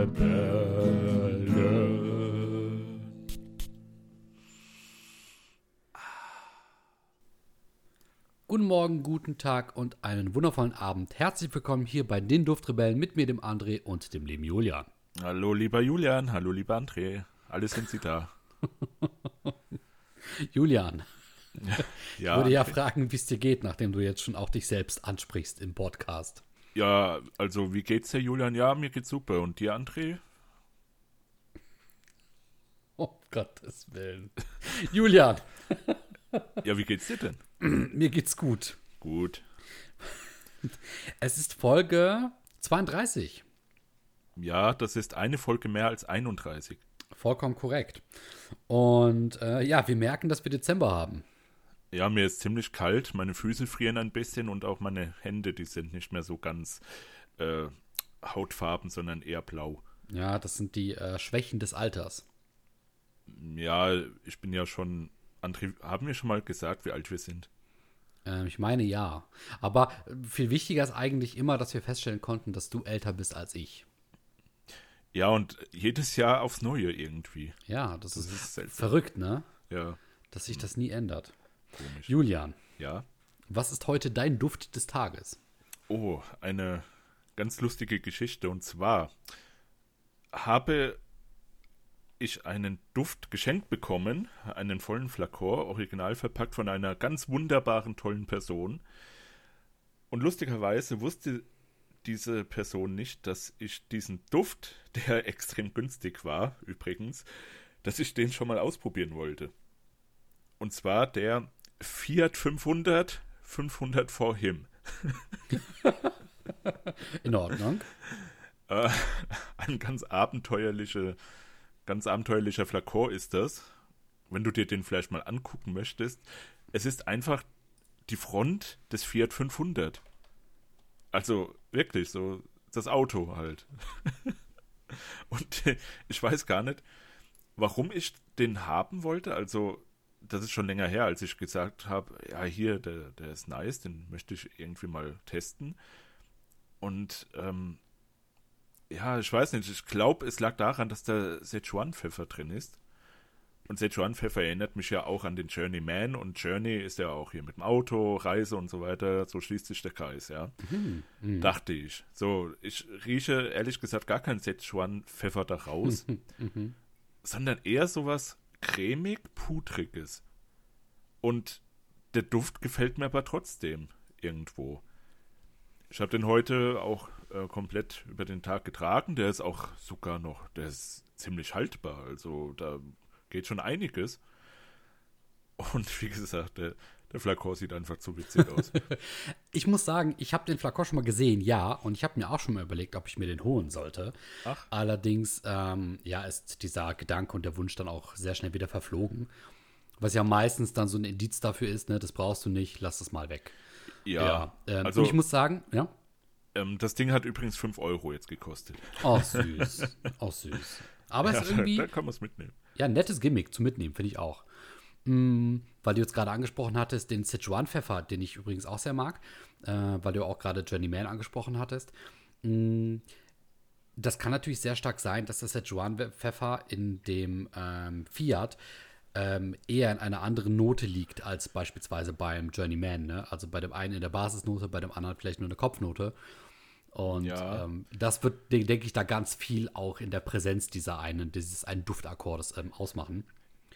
Duftrebellen. Guten Morgen, guten Tag und einen wundervollen Abend. Herzlich willkommen hier bei den Duftrebellen mit mir, dem André und dem lieben Julian. Hallo, lieber Julian. Hallo, lieber André. Alle sind sie da. Julian, Ja, ich würde ja fragen, wie es dir geht, nachdem du jetzt schon auch dich selbst ansprichst im Podcast. Ja, also wie geht's dir, Julian? Ja, mir geht's super. Und dir, André? Oh Gottes Willen. Julian, Ja, wie geht's dir denn? mir geht's gut. Gut. Es ist Folge 32. Ja, das ist eine Folge mehr als 31. Vollkommen korrekt. Und äh, ja, wir merken, dass wir Dezember haben. Ja, mir ist ziemlich kalt. Meine Füße frieren ein bisschen und auch meine Hände, die sind nicht mehr so ganz äh, hautfarben, sondern eher blau. Ja, das sind die äh, Schwächen des Alters. Ja, ich bin ja schon. André, haben wir schon mal gesagt, wie alt wir sind? Ähm, ich meine ja. Aber viel wichtiger ist eigentlich immer, dass wir feststellen konnten, dass du älter bist als ich. Ja, und jedes Jahr aufs Neue irgendwie. Ja, das, Das ist, ist verrückt, ne? Ja, Dass sich das nie ändert. Komisch. Julian, Ja. was ist heute dein Duft des Tages? Oh, eine ganz lustige Geschichte. Und zwar habe ich einen Duft geschenkt bekommen, einen vollen Flakor, original verpackt von einer ganz wunderbaren, tollen Person. Und lustigerweise wusste diese Person nicht, dass ich diesen Duft, der extrem günstig war, übrigens, dass ich den schon mal ausprobieren wollte. Und zwar der Fiat 500 500 for him. In Ordnung. Äh, ein ganz abenteuerliche, ganz abenteuerlicher Flakor ist das. Wenn du dir den vielleicht mal angucken möchtest, es ist einfach die Front des Fiat 500. Also wirklich so das Auto halt. Und ich weiß gar nicht, warum ich den haben wollte. Also das ist schon länger her, als ich gesagt habe, ja hier, der, der ist nice, den möchte ich irgendwie mal testen. Und ähm, ja, ich weiß nicht, ich glaube, es lag daran, dass da Szechuan-Pfeffer drin ist. Und Szechuan-Pfeffer erinnert mich ja auch an den Journeyman und Journey ist ja auch hier mit dem Auto, Reise und so weiter, so schließt sich der Kreis, ja. Dachte ich. So, ich rieche ehrlich gesagt gar keinen Szechuan-Pfeffer da raus, sondern eher sowas cremig-pudriges. Und der Duft gefällt mir aber trotzdem irgendwo. Ich habe den heute auch äh, komplett über den Tag getragen. Der ist auch sogar noch, der ist ziemlich haltbar. Also da geht schon einiges. Und wie gesagt, der, der Flakor sieht einfach zu witzig aus. Ich muss sagen, ich habe den Flakon schon mal gesehen, ja. Und ich habe mir auch schon mal überlegt, ob ich mir den holen sollte. Ach. Allerdings, ähm, ja, ist dieser Gedanke und der Wunsch dann auch sehr schnell wieder verflogen. Was ja meistens dann so ein Indiz dafür ist, ne, das brauchst du nicht, lass es mal weg. Ja, ähm, also und ich muss sagen, ja, ähm, das Ding hat übrigens 5 Euro jetzt gekostet. oh süß, oh süß. Aber es Ja, ist irgendwie, da kann man es mitnehmen. Ja, ein nettes Gimmick zum Mitnehmen, finde ich auch. Weil du jetzt gerade angesprochen hattest, den Sichuan-Pfeffer, den ich übrigens auch sehr mag, äh, weil du auch gerade Journeyman angesprochen hattest. Mm, das kann natürlich sehr stark sein, dass der Sichuan-Pfeffer in dem ähm, Fiat ähm, eher in einer anderen Note liegt als beispielsweise beim Journeyman. Ne? Also bei dem einen in der Basisnote, bei dem anderen vielleicht nur eine Kopfnote. Und Ja. ähm, das wird, de- denke ich, da ganz viel auch in der Präsenz dieser einen, dieses einen Duftakkordes ähm, ausmachen.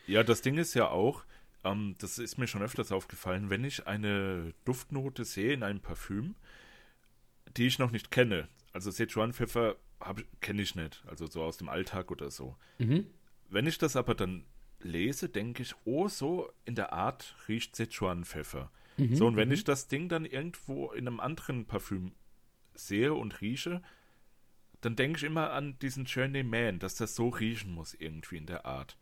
Ja, das Ding ist ja auch, ähm, das ist mir schon öfters aufgefallen, wenn ich eine Duftnote sehe in einem Parfüm, die ich noch nicht kenne, also Sichuan-Pfeffer kenne ich nicht, also so aus dem Alltag oder so. Wenn ich das aber dann lese, denke ich, oh, so in der Art riecht Sichuan-Pfeffer. so, und wenn ich das Ding dann irgendwo in einem anderen Parfüm sehe und rieche, dann denke ich immer an diesen Journeyman, dass das so riechen muss irgendwie in der Art.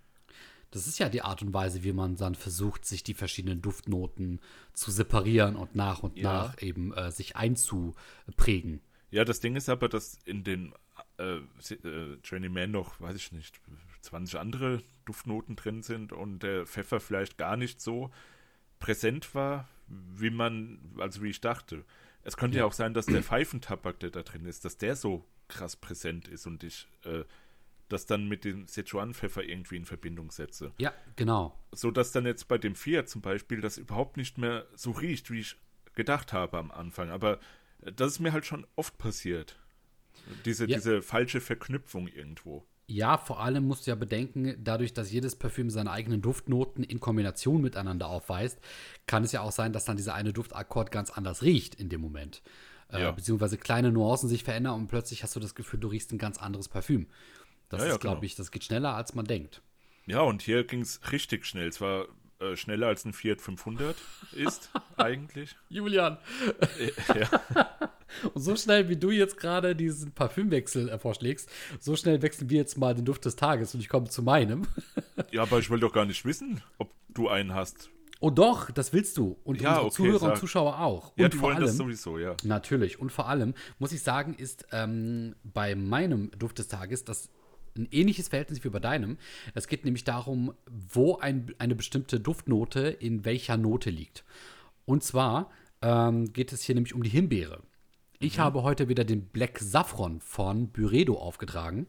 Das ist ja die Art und Weise, wie man dann versucht, sich die verschiedenen Duftnoten zu separieren und nach und Ja. nach eben äh, sich einzuprägen. Ja, das Ding ist aber, dass in den äh, äh, Journeyman noch, weiß ich nicht, 20 andere Duftnoten drin sind und der Pfeffer vielleicht gar nicht so präsent war, wie man, also wie ich dachte. Es könnte ja. ja auch sein, dass der Pfeifentabak, der da drin ist, dass der so krass präsent ist und ich äh, das dann mit dem Sichuan-Pfeffer irgendwie in Verbindung setze. Ja, genau. So dass dann jetzt bei dem Fiat zum Beispiel das überhaupt nicht mehr so riecht, wie ich gedacht habe am Anfang. Aber das ist mir halt schon oft passiert. Diese, ja. diese falsche Verknüpfung irgendwo. Ja, vor allem musst du ja bedenken, dadurch, dass jedes Parfüm seine eigenen Duftnoten in Kombination miteinander aufweist, kann es ja auch sein, dass dann dieser eine Duftakkord ganz anders riecht in dem Moment. Äh, ja. Äh, beziehungsweise kleine Nuancen sich verändern und plötzlich hast du das Gefühl, du riechst ein ganz anderes Parfüm. Das ja, ist, ja, glaube genau. ich, das geht schneller, als man denkt. Ja, und hier ging es richtig schnell. Es war äh, schneller als ein Fiat 500 ist, eigentlich. Julian. Äh, ja. Und so schnell, wie du jetzt gerade diesen Parfümwechsel äh, vorschlägst, so schnell wechseln wir jetzt mal den Duft des Tages und ich komme zu meinem. ja, aber ich will doch gar nicht wissen, ob du einen hast. Oh doch, das willst du. Und ja, unsere okay, Zuhörer sag. und Zuschauer auch. Ja, und vor allem, das sowieso, ja. Natürlich. Und vor allem, muss ich sagen, ist ähm, bei meinem Duft des Tages das ein ähnliches Verhältnis wie bei deinem. Es geht nämlich darum, wo ein, eine bestimmte Duftnote in welcher Note liegt. Und zwar ähm, geht es hier nämlich um die Himbeere. Ich mhm. habe heute wieder den Black Saffron von Byredo aufgetragen.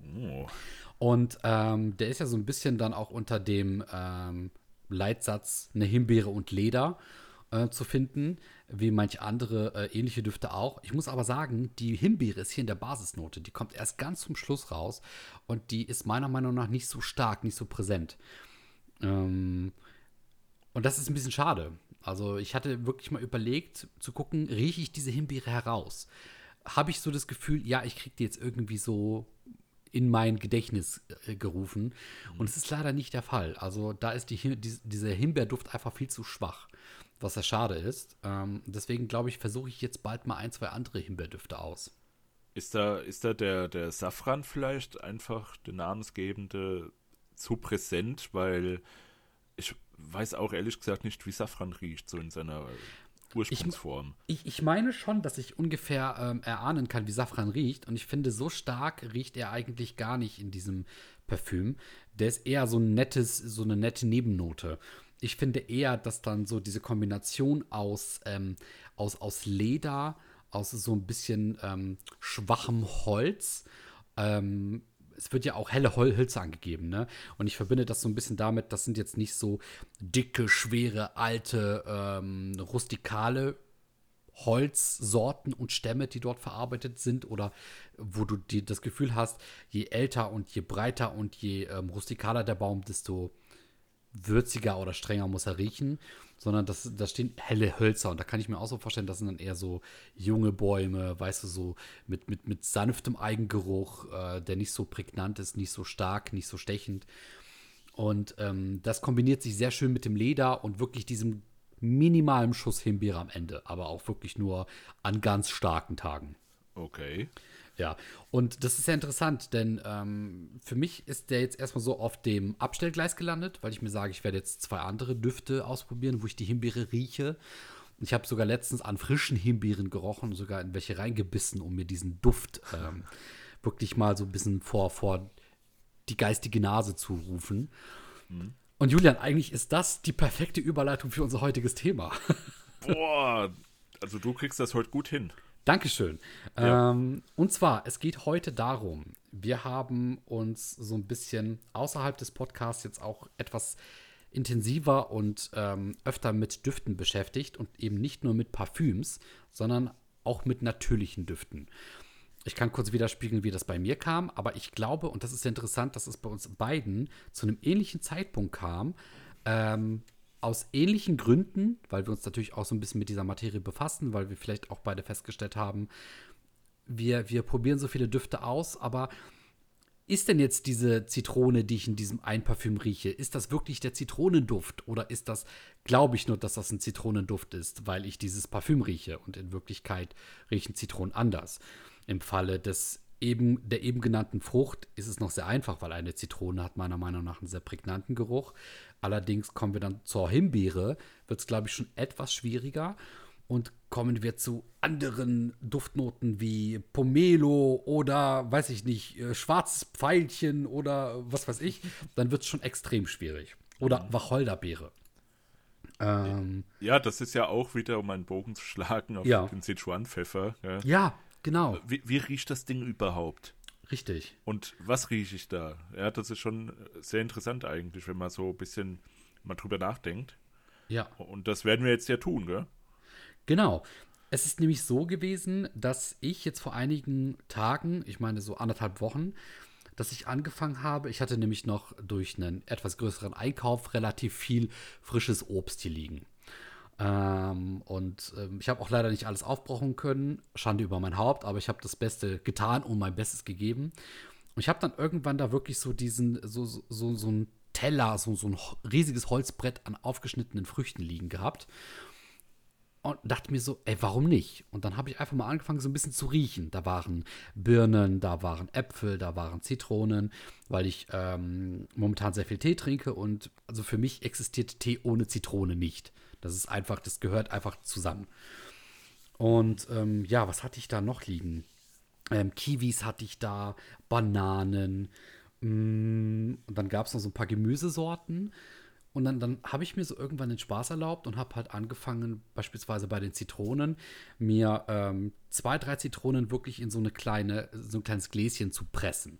Oh. Und ähm, der ist ja so ein bisschen dann auch unter dem ähm, Leitsatz eine Himbeere und Leder äh, zu finden, wie manche andere äh, ähnliche Düfte auch. Ich muss aber sagen, die Himbeere ist hier in der Basisnote. Die kommt erst ganz zum Schluss raus und die ist meiner Meinung nach nicht so stark, nicht so präsent. Ähm, und das ist ein bisschen schade. Also ich hatte wirklich mal überlegt zu gucken, rieche ich diese Himbeere heraus? Habe ich so das Gefühl, ja, ich kriege die jetzt irgendwie so in mein Gedächtnis äh, gerufen. Und es ist leider nicht der Fall. Also da ist die, die, dieser Himbeerduft einfach viel zu schwach was ja schade ist. Ähm, deswegen glaube ich, versuche ich jetzt bald mal ein, zwei andere Himbeerdüfte aus. Ist da, ist da der, der Safran vielleicht einfach der namensgebende zu präsent, weil ich weiß auch ehrlich gesagt nicht, wie Safran riecht, so in seiner Ursprungsform. Ich, ich, ich meine schon, dass ich ungefähr ähm, erahnen kann, wie Safran riecht. Und ich finde, so stark riecht er eigentlich gar nicht in diesem Parfüm. Der ist eher so ein nettes, so eine nette Nebennote ich finde eher, dass dann so diese Kombination aus, ähm, aus, aus Leder, aus so ein bisschen ähm, schwachem Holz, ähm, es wird ja auch helle Hölzer angegeben, ne? Und ich verbinde das so ein bisschen damit, das sind jetzt nicht so dicke, schwere, alte, ähm, rustikale Holzsorten und Stämme, die dort verarbeitet sind oder wo du die, das Gefühl hast, je älter und je breiter und je ähm, rustikaler der Baum, desto würziger oder strenger muss er riechen, sondern das, da stehen helle Hölzer. Und da kann ich mir auch so vorstellen, das sind dann eher so junge Bäume, weißt du, so mit, mit, mit sanftem Eigengeruch, äh, der nicht so prägnant ist, nicht so stark, nicht so stechend. Und ähm, das kombiniert sich sehr schön mit dem Leder und wirklich diesem minimalen Schuss Himbeere am Ende, aber auch wirklich nur an ganz starken Tagen. Okay. Ja, und das ist sehr interessant, denn ähm, für mich ist der jetzt erstmal so auf dem Abstellgleis gelandet, weil ich mir sage, ich werde jetzt zwei andere Düfte ausprobieren, wo ich die Himbeere rieche. Ich habe sogar letztens an frischen Himbeeren gerochen, sogar in welche reingebissen, um mir diesen Duft ähm, wirklich mal so ein bisschen vor, vor die geistige Nase zu rufen. Mhm. Und Julian, eigentlich ist das die perfekte Überleitung für unser heutiges Thema. Boah, also du kriegst das heute gut hin. Dankeschön. Ja. Ähm, und zwar, es geht heute darum, wir haben uns so ein bisschen außerhalb des Podcasts jetzt auch etwas intensiver und ähm, öfter mit Düften beschäftigt und eben nicht nur mit Parfüms, sondern auch mit natürlichen Düften. Ich kann kurz widerspiegeln, wie das bei mir kam, aber ich glaube, und das ist interessant, dass es bei uns beiden zu einem ähnlichen Zeitpunkt kam, ähm, aus ähnlichen Gründen, weil wir uns natürlich auch so ein bisschen mit dieser Materie befassen, weil wir vielleicht auch beide festgestellt haben, wir, wir probieren so viele Düfte aus, aber ist denn jetzt diese Zitrone, die ich in diesem einen Parfüm rieche, ist das wirklich der Zitronenduft oder ist das, glaube ich nur, dass das ein Zitronenduft ist, weil ich dieses Parfüm rieche und in Wirklichkeit riechen Zitronen anders. Im Falle des eben, der eben genannten Frucht ist es noch sehr einfach, weil eine Zitrone hat meiner Meinung nach einen sehr prägnanten Geruch. Allerdings kommen wir dann zur Himbeere, wird es, glaube ich, schon etwas schwieriger. Und kommen wir zu anderen Duftnoten wie Pomelo oder, weiß ich nicht, äh, schwarzes Pfeilchen oder was weiß ich, dann wird es schon extrem schwierig. Oder Wacholderbeere. Ähm, ja, das ist ja auch wieder, um einen Bogen zu schlagen auf Ja. den Sichuan-Pfeffer. Ja. ja, genau, Wie, wie riecht das Ding überhaupt? richtig. Und was rieche ich da? Ja, das ist schon sehr interessant eigentlich, wenn man so ein bisschen mal drüber nachdenkt. Ja. Und das werden wir jetzt ja tun, gell? Genau. Es ist nämlich so gewesen, dass ich jetzt vor einigen Tagen, ich meine so anderthalb Wochen, dass ich angefangen habe. Ich hatte nämlich noch durch einen etwas größeren Einkauf relativ viel frisches Obst hier liegen. Ähm, und ähm, ich habe auch leider nicht alles aufbrauchen können. Schande über mein Haupt, aber ich habe das Beste getan und mein Bestes gegeben. Und ich habe dann irgendwann da wirklich so diesen, so, so, so, so ein Teller, so, so ein riesiges Holzbrett an aufgeschnittenen Früchten liegen gehabt und dachte mir so, ey, warum nicht? Und dann habe ich einfach mal angefangen, so ein bisschen zu riechen. Da waren Birnen, da waren Äpfel, da waren Zitronen, weil ich ähm, momentan sehr viel Tee trinke und also für mich existiert Tee ohne Zitrone nicht. Das ist einfach, das gehört einfach zusammen. Und ähm, ja, was hatte ich da noch liegen? Ähm, Kiwis hatte ich da, Bananen. mm, Und dann gab es noch so ein paar Gemüsesorten. Und dann, dann habe ich mir so irgendwann den Spaß erlaubt und habe halt angefangen, beispielsweise bei den Zitronen, mir ähm, zwei, drei Zitronen wirklich in so eine kleine, so ein kleines Gläschen zu pressen.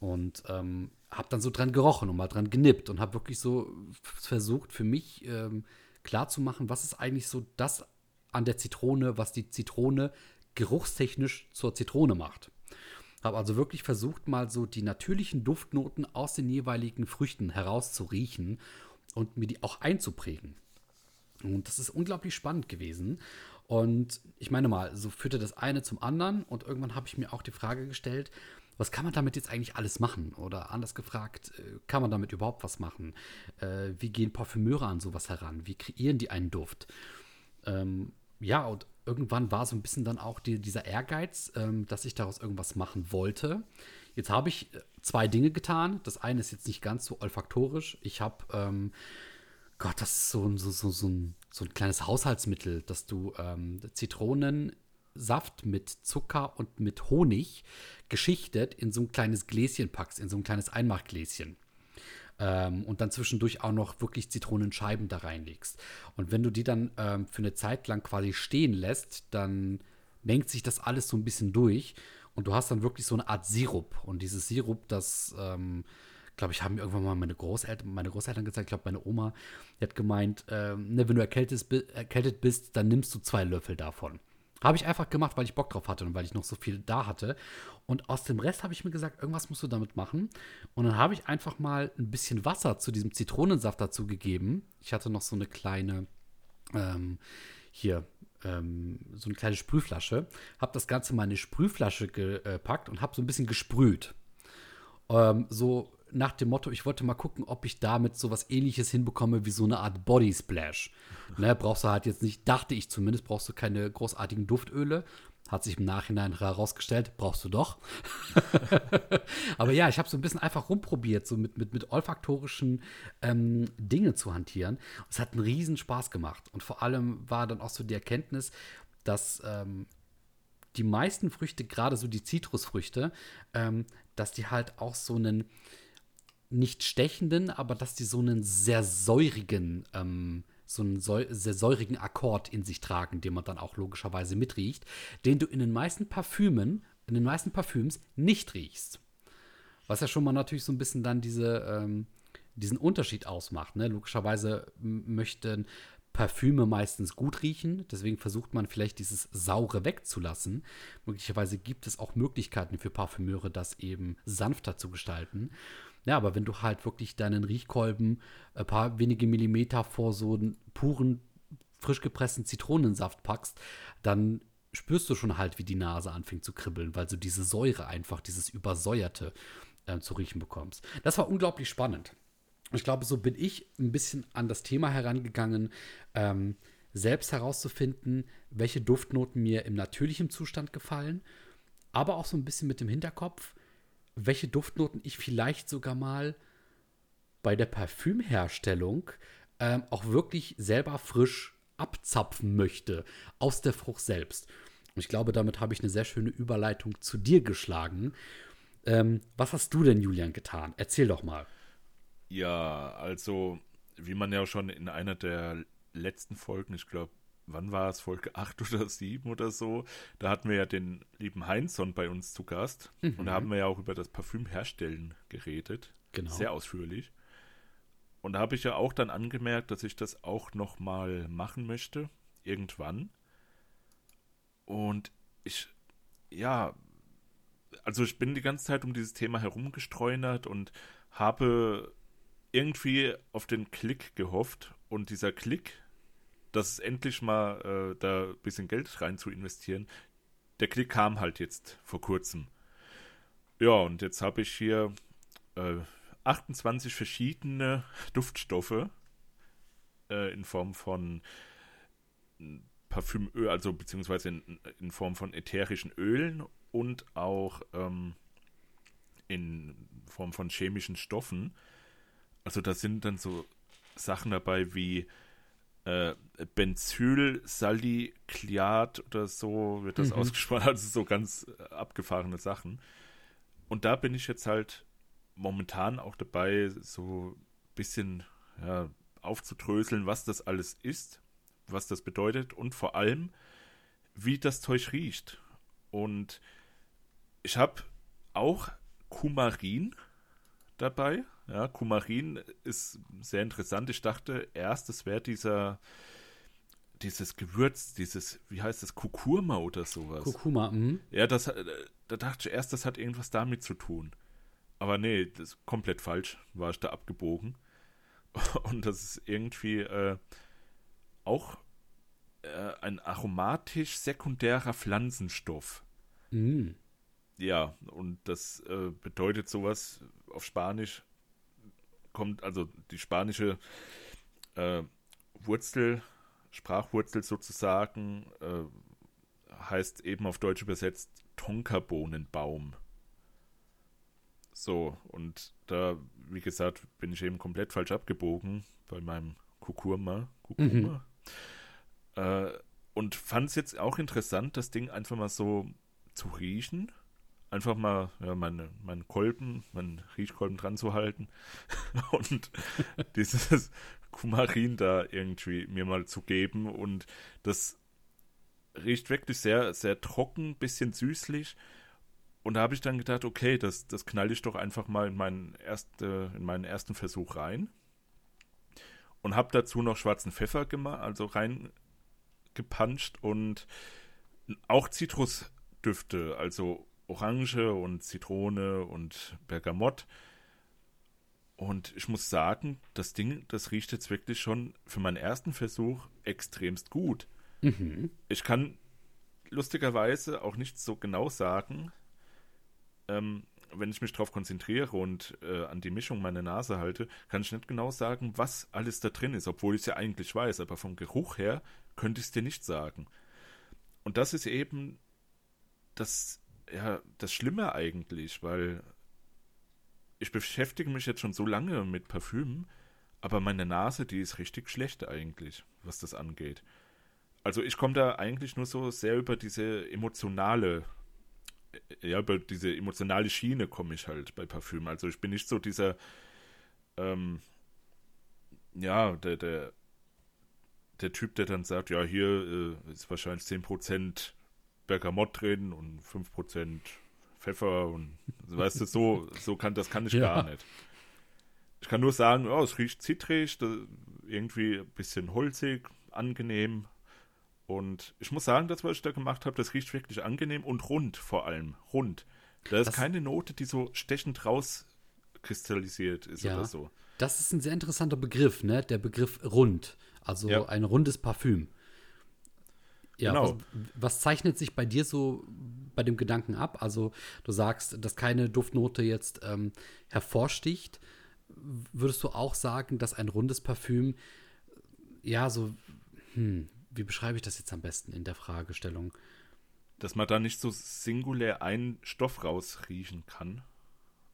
Und ähm, habe dann so dran gerochen und mal dran genippt und habe wirklich so versucht, für mich ähm, klarzumachen, was ist eigentlich so das an der Zitrone, was die Zitrone geruchstechnisch zur Zitrone macht. Habe also wirklich versucht, mal so die natürlichen Duftnoten aus den jeweiligen Früchten herauszuriechen und mir die auch einzuprägen. Und das ist unglaublich spannend gewesen. Und ich meine mal, so führte das eine zum anderen. Und irgendwann habe ich mir auch die Frage gestellt, was kann man damit jetzt eigentlich alles machen? Oder anders gefragt, äh, kann man damit überhaupt was machen? Äh, wie gehen Parfümeure an sowas heran? Wie kreieren die einen Duft? Ähm, ja, und irgendwann war so ein bisschen dann auch die, dieser Ehrgeiz, ähm, dass ich daraus irgendwas machen wollte. Jetzt habe ich äh, zwei Dinge getan. Das eine ist jetzt nicht ganz so olfaktorisch. Ich habe, ähm, Gott, das ist so, ein- so, so, so, ein, so ein kleines Haushaltsmittel, dass du ähm, Zitronensaft mit Zucker und mit Honig geschichtet in so ein kleines Gläschen packst, in so ein kleines Einmachgläschen ähm, und dann zwischendurch auch noch wirklich Zitronenscheiben da reinlegst. Und wenn du die dann ähm, für eine Zeit lang quasi stehen lässt, dann mengt sich das alles so ein bisschen durch und du hast dann wirklich so eine Art Sirup. Und dieses Sirup, das, ähm, glaube ich, haben mir irgendwann mal meine Großeltern, meine Großeltern gezeigt. Ich glaube, meine Oma die hat gemeint, ähm, ne, wenn du erkältet bist, dann nimmst du zwei Löffel davon. Habe ich einfach gemacht, weil ich Bock drauf hatte und weil ich noch so viel da hatte. Und aus dem Rest habe ich mir gesagt, irgendwas musst du damit machen. Und dann habe ich einfach mal ein bisschen Wasser zu diesem Zitronensaft dazu gegeben. Ich hatte noch so eine kleine, ähm, hier, ähm, so eine kleine Sprühflasche. Habe das Ganze mal in eine Sprühflasche gepackt und habe so ein bisschen gesprüht. Ähm, so nach dem Motto, ich wollte mal gucken, ob ich damit so was ähnliches hinbekomme wie so eine Art Body Splash. Ne, brauchst du halt jetzt nicht, dachte ich zumindest, brauchst du keine großartigen Duftöle. Hat sich im Nachhinein herausgestellt, brauchst du doch. Aber ja, ich habe so ein bisschen einfach rumprobiert, so mit, mit, mit olfaktorischen ähm, Dingen zu hantieren. Es hat einen riesen Spaß gemacht. Und vor allem war dann auch so die Erkenntnis, dass ähm, die meisten Früchte, gerade so die Zitrusfrüchte, ähm, dass die halt auch so einen nicht stechenden, aber dass die so einen sehr säurigen, ähm, so einen säu sehr säurigen Akkord in sich tragen, den man dann auch logischerweise mitriecht, den du in den meisten Parfümen, in den meisten Parfüms nicht riechst. Was ja schon mal natürlich so ein bisschen dann diese, ähm, diesen Unterschied ausmacht. Ne? Logischerweise möchten Parfüme meistens gut riechen, deswegen versucht man vielleicht dieses Saure wegzulassen. Möglicherweise gibt es auch Möglichkeiten für Parfümeure, das eben sanfter zu gestalten. Ja, aber wenn du halt wirklich deinen Riechkolben ein paar wenige Millimeter vor so einen puren, frisch gepressten Zitronensaft packst, dann spürst du schon halt, wie die Nase anfängt zu kribbeln, weil du diese Säure einfach, dieses Übersäuerte äh, zu riechen bekommst. Das war unglaublich spannend. Ich glaube, so bin ich ein bisschen an das Thema herangegangen, ähm, selbst herauszufinden, welche Duftnoten mir im natürlichen Zustand gefallen, aber auch so ein bisschen mit dem Hinterkopf, welche Duftnoten ich vielleicht sogar mal bei der Parfümherstellung ähm, auch wirklich selber frisch abzapfen möchte aus der Frucht selbst. Und ich glaube, damit habe ich eine sehr schöne Überleitung zu dir geschlagen. Ähm, was hast du denn, Julian, getan? Erzähl doch mal. Ja, also, wie man ja schon in einer der letzten Folgen, ich glaube, wann war es, Folge 8 oder 7 oder so, da hatten wir ja den lieben Heinzson bei uns zu Gast. Mhm. Und da haben wir ja auch über das Parfümherstellen geredet. Genau. Sehr ausführlich. Und da habe ich ja auch dann angemerkt, dass ich das auch noch mal machen möchte, irgendwann. Und ich, ja, also ich bin die ganze Zeit um dieses Thema herumgestreunert und habe irgendwie auf den Klick gehofft. Und dieser Klick, dass es endlich mal äh, da ein bisschen Geld rein zu investieren, der Klick kam halt jetzt vor kurzem. Ja, und jetzt habe ich hier äh, 28 verschiedene Duftstoffe äh, in Form von Parfümöl, also beziehungsweise in, in, Form von ätherischen Ölen und auch ähm, in Form von chemischen Stoffen. Also da sind dann so Sachen dabei wie äh, Benzylsalicylate oder so wird das mhm. ausgesprochen, also so ganz äh, abgefahrene Sachen. Und da bin ich jetzt halt momentan auch dabei, so ein bisschen ja, aufzudröseln, was das alles ist, was das bedeutet und vor allem, wie das Zeug riecht. Und ich habe auch Kumarin dabei. Ja, Kumarin ist sehr interessant. Ich dachte erst, es wäre dieser dieses Gewürz, dieses, wie heißt das, Kurkuma oder sowas. Kurkuma, mh. Ja, das, äh, da dachte ich erst, das hat irgendwas damit zu tun. Aber nee, das ist komplett falsch, war ich da abgebogen. Und das ist irgendwie äh, auch äh, ein aromatisch sekundärer Pflanzenstoff. Mm. Ja, und das äh, bedeutet sowas auf Spanisch, kommt also die spanische äh, Wurzel, Sprachwurzel sozusagen, äh, heißt eben auf Deutsch übersetzt Tonkabohnenbaum. So, und da, wie gesagt, bin ich eben komplett falsch abgebogen bei meinem Kukurma. Kukurma. Mhm. Äh, und fand es jetzt auch interessant, das Ding einfach mal so zu riechen einfach mal ja, meine, meinen Kolben, meinen Riechkolben dran zu halten und dieses Kumarin da irgendwie mir mal zu geben. Und das riecht wirklich sehr, sehr trocken, bisschen süßlich. Und da habe ich dann gedacht, okay, das, das knall ich doch einfach mal in meinen, erste, in meinen ersten Versuch rein. Und habe dazu noch schwarzen Pfeffer gemacht, also reingepanscht und auch Zitrusdüfte, also Orange und Zitrone und Bergamott. Und ich muss sagen, das Ding, das riecht jetzt wirklich schon für meinen ersten Versuch extremst gut. Mhm. Ich kann lustigerweise auch nicht so genau sagen, ähm, wenn ich mich darauf konzentriere und äh, an die Mischung meiner Nase halte, kann ich nicht genau sagen, was alles da drin ist, obwohl ich es ja eigentlich weiß. Aber vom Geruch her könnte ich es dir nicht sagen. Und das ist eben das ja, das Schlimme eigentlich, weil ich beschäftige mich jetzt schon so lange mit Parfümen, aber meine Nase, die ist richtig schlecht eigentlich, was das angeht. Also ich komme da eigentlich nur so sehr über diese emotionale, äh, ja, über diese emotionale Schiene komme ich halt bei Parfümen. Also ich bin nicht so dieser, ähm, ja, der, der, der Typ, der dann sagt, ja, hier äh, ist wahrscheinlich 10% Bergamott drin und 5% Pfeffer und weißt du, so, so kann das kann ich ja. gar nicht. Ich kann nur sagen, oh, es riecht zitrig, irgendwie ein bisschen holzig, angenehm. Und ich muss sagen, das, was ich da gemacht habe, das riecht wirklich angenehm und rund vor allem. Rund. Da ist das, keine Note, die so stechend rauskristallisiert ist ja, oder so. Das ist ein sehr interessanter Begriff, ne? Der Begriff rund. Also ja. ein rundes Parfüm. Ja, genau. was, was, zeichnet sich bei dir so bei dem Gedanken ab? Also du sagst, dass keine Duftnote jetzt ähm, hervorsticht. Würdest du auch sagen, dass ein rundes Parfüm, ja, so, hm, wie beschreibe ich das jetzt am besten in der Fragestellung? Dass man da nicht so singulär einen Stoff rausriechen kann.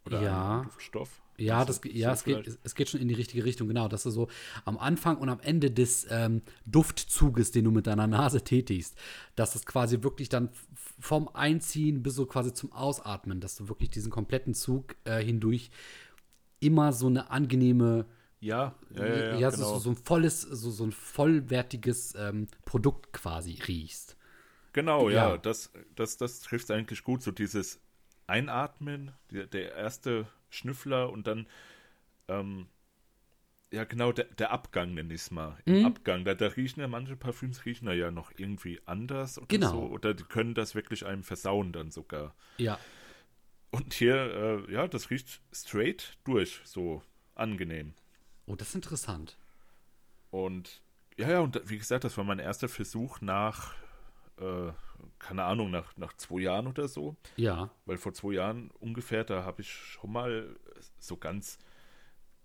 Oder ja. einen Duftstoff. Ja, das, ja es, geht, es geht schon in die richtige Richtung, genau. Dass du so am Anfang und am Ende des ähm, Duftzuges, den du mit deiner Nase tätigst, dass es quasi wirklich dann vom Einziehen bis so quasi zum Ausatmen, dass du wirklich diesen kompletten Zug äh, hindurch immer so eine angenehme Ja, ja, ja, ja, ja genau. so, so ein volles, so, so ein vollwertiges ähm, Produkt quasi riechst. Genau, ja, Ja. das, das, das trifft eigentlich gut. So dieses Einatmen, der, der erste Schnüffler und dann, ähm, ja genau, der, der Abgang nenne ich es mal. Im Mhm. Abgang, da, da riechen ja manche Parfüms riechen ja noch irgendwie anders oder Genau. so. Oder die können das wirklich einem versauen dann sogar. Ja, Und hier, äh, ja, das riecht straight durch, so angenehm. oh, das ist interessant. Und ja, ja, und wie gesagt, das war mein erster Versuch nach, äh, keine Ahnung, nach, nach zwei Jahren oder so. Ja, Weil vor zwei Jahren ungefähr, da habe ich schon mal so ganz,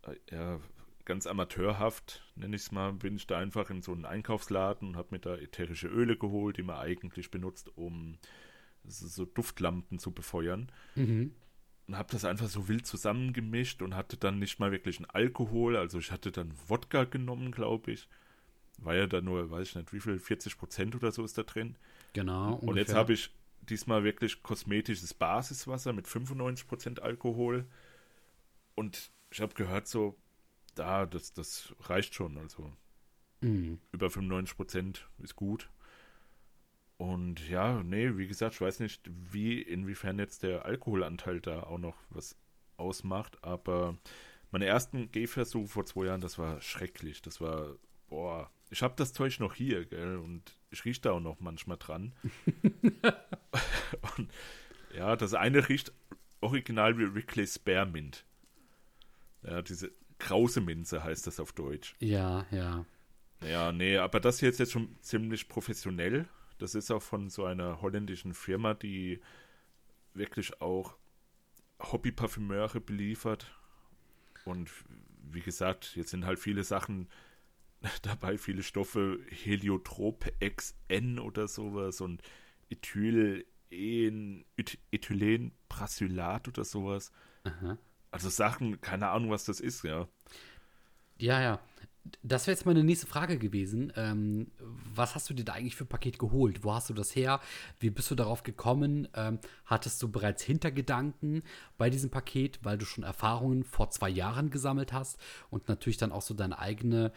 äh, ja, ganz amateurhaft, nenne ich es mal, bin ich da einfach in so einen Einkaufsladen und habe mir da ätherische Öle geholt, die man eigentlich benutzt, um so, so Duftlampen zu befeuern. mhm. Und habe das einfach so wild zusammengemischt und hatte dann nicht mal wirklich einen Alkohol. Also ich hatte dann Wodka genommen, glaube ich. War ja da nur, weiß ich nicht, wie viel, 40 Prozent oder so ist da drin. genau. Und jetzt habe ich diesmal wirklich kosmetisches Basiswasser mit 95% Alkohol. Und ich habe gehört, so, da, das, das reicht schon. Also Mhm. über 95% ist gut. Und ja, nee, wie gesagt, ich weiß nicht, wie, inwiefern jetzt der Alkoholanteil da auch noch was ausmacht, aber meine ersten Gehversuche vor zwei Jahren, das war schrecklich. Das war, boah, ich habe das Zeug noch hier, gell, und ich rieche da auch noch manchmal dran. und ja, das eine riecht original wie Wrigley Spearmint. Ja, diese krause Minze heißt das auf Deutsch. Ja, ja. Ja, nee, aber das hier ist jetzt schon ziemlich professionell. Das ist auch von so einer holländischen Firma, die wirklich auch Hobbyparfümeure beliefert. Und wie gesagt, jetzt sind halt viele Sachen dabei, viele Stoffe, Heliotrop XN oder sowas und Ethyl Ethylenprasylat oder sowas. Aha. Also Sachen, keine Ahnung, was das ist, ja. Ja, ja. Das wäre jetzt meine nächste Frage gewesen. Ähm, was hast du dir da eigentlich für ein Paket geholt? Wo hast du das her? Wie bist du darauf gekommen? Ähm, hattest du bereits Hintergedanken bei diesem Paket, weil du schon Erfahrungen vor zwei Jahren gesammelt hast und natürlich dann auch so deine eigene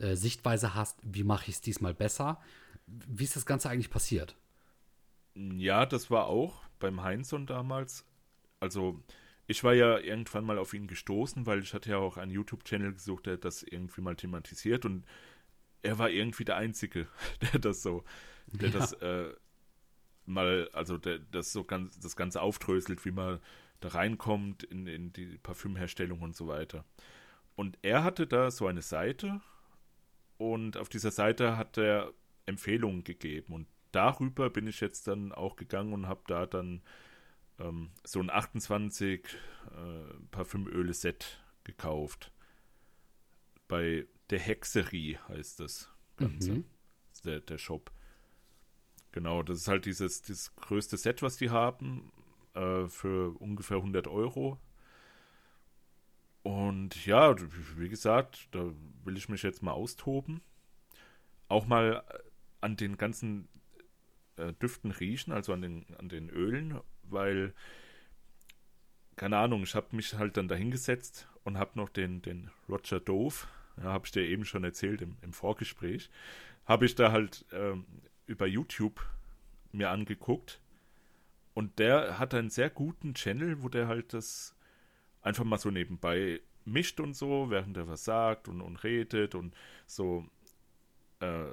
äh, Sichtweise hast, wie mache ich es diesmal besser? Wie ist das Ganze eigentlich passiert? Ja, das war auch beim Heinzson damals. Also, ich war ja irgendwann mal auf ihn gestoßen, weil ich hatte ja auch einen YouTube-Channel gesucht, der das irgendwie mal thematisiert und er war irgendwie der Einzige, der das so, der Ja. das äh, mal, also der das so ganz, das Ganze aufdröselt, wie man da reinkommt in, in die Parfümherstellung und so weiter. Und er hatte da so eine Seite und auf dieser Seite hat er Empfehlungen gegeben und darüber bin ich jetzt dann auch gegangen und habe da dann ähm, so ein 28 äh, Parfümöle-Set gekauft. Bei der Hexerie heißt das Ganze. Mhm. Das Der, der Shop. Genau, das ist halt dieses, dieses größte Set, was die haben, äh, für ungefähr 100 Euro. Und ja, wie gesagt, da will ich mich jetzt mal austoben. Auch mal an den ganzen äh, Düften riechen, also an den, an den Ölen, weil, keine Ahnung, ich habe mich halt dann dahingesetzt und habe noch den, den Roger Dove, ja, habe ich dir eben schon erzählt im, im Vorgespräch, habe ich da halt ähm, über YouTube mir angeguckt und der hat einen sehr guten Channel, wo der halt das einfach mal so nebenbei mischt und so, während er was sagt und, und redet und so äh,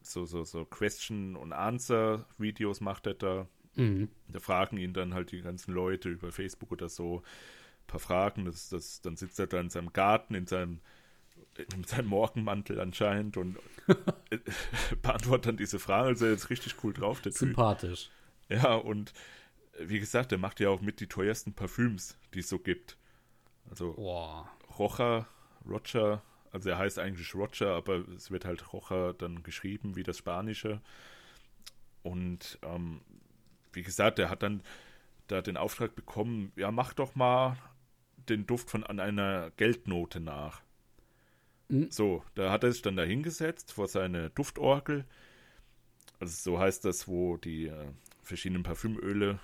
so, so, so Question- und Answer-Videos macht er da. Mhm. Da fragen ihn dann halt die ganzen Leute über Facebook oder so ein paar Fragen. Das, das, dann sitzt er da in seinem Garten, in seinem, in seinem Morgenmantel anscheinend und beantwortet dann diese Fragen. Also er ist richtig cool drauf, der Typ. Sympathisch. Ja, und wie gesagt, er macht ja auch mit die teuersten Parfüms, die es so gibt. Also Boah. Rocher, Roger, also er heißt eigentlich Roger, aber es wird halt Rocher dann geschrieben wie das Spanische. Und ähm, wie gesagt, er hat dann da den Auftrag bekommen, ja, mach doch mal den Duft von an einer Geldnote nach. Mhm. So, da hat er sich dann da hingesetzt vor seine Duftorgel. Also so heißt das, wo die äh, verschiedenen Parfümöle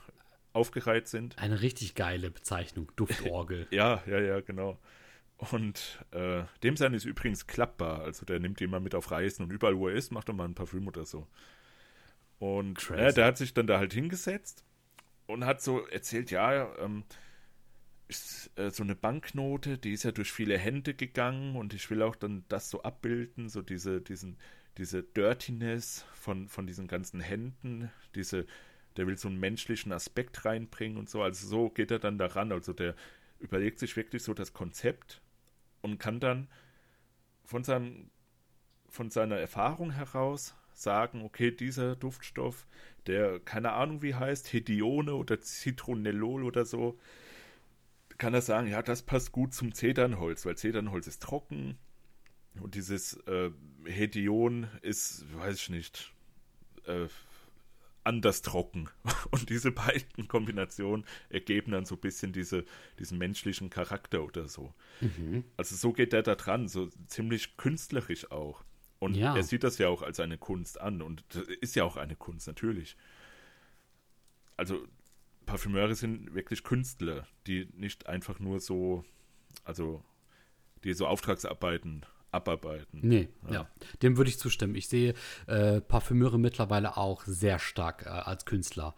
aufgereiht sind. Eine richtig geile Bezeichnung. Duftorgel. Ja, ja, ja, genau. Und äh, dem sein ist übrigens klappbar. Also der nimmt jemand mit auf Reisen und überall, wo er ist, macht er mal ein Parfüm oder so. Und äh, der hat sich dann da halt hingesetzt und hat so erzählt, ja, ähm, ist, äh, so eine Banknote, die ist ja durch viele Hände gegangen und ich will auch dann das so abbilden, so diese, diesen, diese Dirtiness von, von diesen ganzen Händen, diese, der will so einen menschlichen Aspekt reinbringen und so. Also so geht er dann daran. Also der überlegt sich wirklich so das Konzept und kann dann von seinem von seiner Erfahrung heraus sagen, okay, dieser Duftstoff, der keine Ahnung wie heißt, Hedione oder Zitronellol oder so, kann er sagen, ja, das passt gut zum Zedernholz, weil Zedernholz ist trocken und dieses äh, Hedion ist, weiß ich nicht, äh, anders trocken. Und diese beiden Kombinationen ergeben dann so ein bisschen diese, diesen menschlichen Charakter oder so. Mhm. Also so geht er da dran, so ziemlich künstlerisch auch. Und ja. er sieht das ja auch als eine Kunst an und das ist ja auch eine Kunst, natürlich. Also Parfümeure sind wirklich Künstler, die nicht einfach nur so, also die so Auftragsarbeiten abarbeiten. Nee, ja, ja. dem würde ich zustimmen. Ich sehe äh, Parfümeure mittlerweile auch sehr stark äh, als Künstler.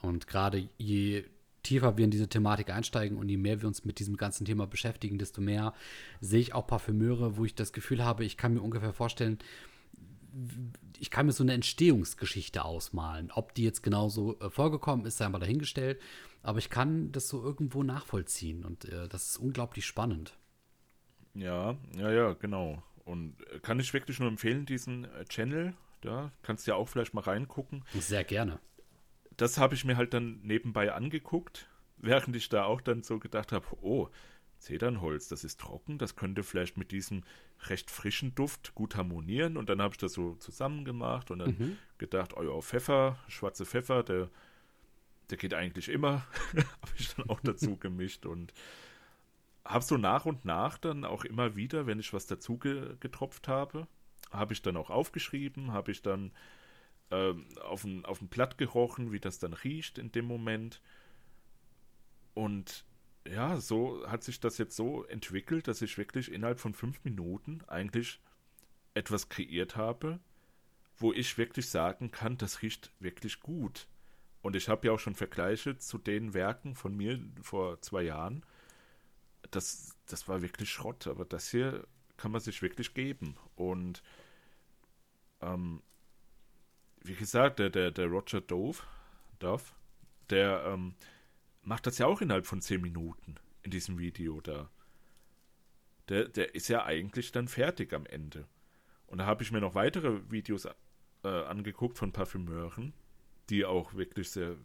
Und gerade je tiefer wir in diese Thematik einsteigen und je mehr wir uns mit diesem ganzen Thema beschäftigen, desto mehr sehe ich auch Parfümeure, wo ich das Gefühl habe, ich kann mir ungefähr vorstellen, ich kann mir so eine Entstehungsgeschichte ausmalen. Ob die jetzt genauso äh, vorgekommen ist, sei mal dahingestellt. Aber ich kann das so irgendwo nachvollziehen und äh, das ist unglaublich spannend. Ja, ja, ja, genau. Und äh, kann ich wirklich nur empfehlen, diesen äh, Channel. Da kannst du ja auch vielleicht mal reingucken. Sehr gerne. Das habe ich mir halt dann nebenbei angeguckt, während ich da auch dann so gedacht habe, oh, Zedernholz, das ist trocken, das könnte vielleicht mit diesem recht frischen Duft gut harmonieren. Und dann habe ich das so zusammen gemacht und dann mhm. gedacht, oh ja, Pfeffer, schwarze Pfeffer, der, der geht eigentlich immer. habe ich dann auch dazu gemischt und habe so nach und nach dann auch immer wieder, wenn ich was dazu ge getropft habe, habe ich dann auch aufgeschrieben, habe ich dann ähm, auf, ein Blatt gerochen, wie das dann riecht in dem Moment. Und ja, so hat sich das jetzt so entwickelt, dass ich wirklich innerhalb von fünf Minuten eigentlich etwas kreiert habe, wo ich wirklich sagen kann, das riecht wirklich gut. Und ich habe ja auch schon Vergleiche zu den Werken von mir vor zwei Jahren das, das war wirklich Schrott, aber das hier kann man sich wirklich geben. Und ähm, wie gesagt, der, der, der Roger Dove, Dove der ähm, macht das ja auch innerhalb von zehn Minuten in diesem Video da. Der, der ist ja eigentlich dann fertig am Ende. Und da habe ich mir noch weitere Videos äh, angeguckt von Parfümeuren, die auch wirklich sehr,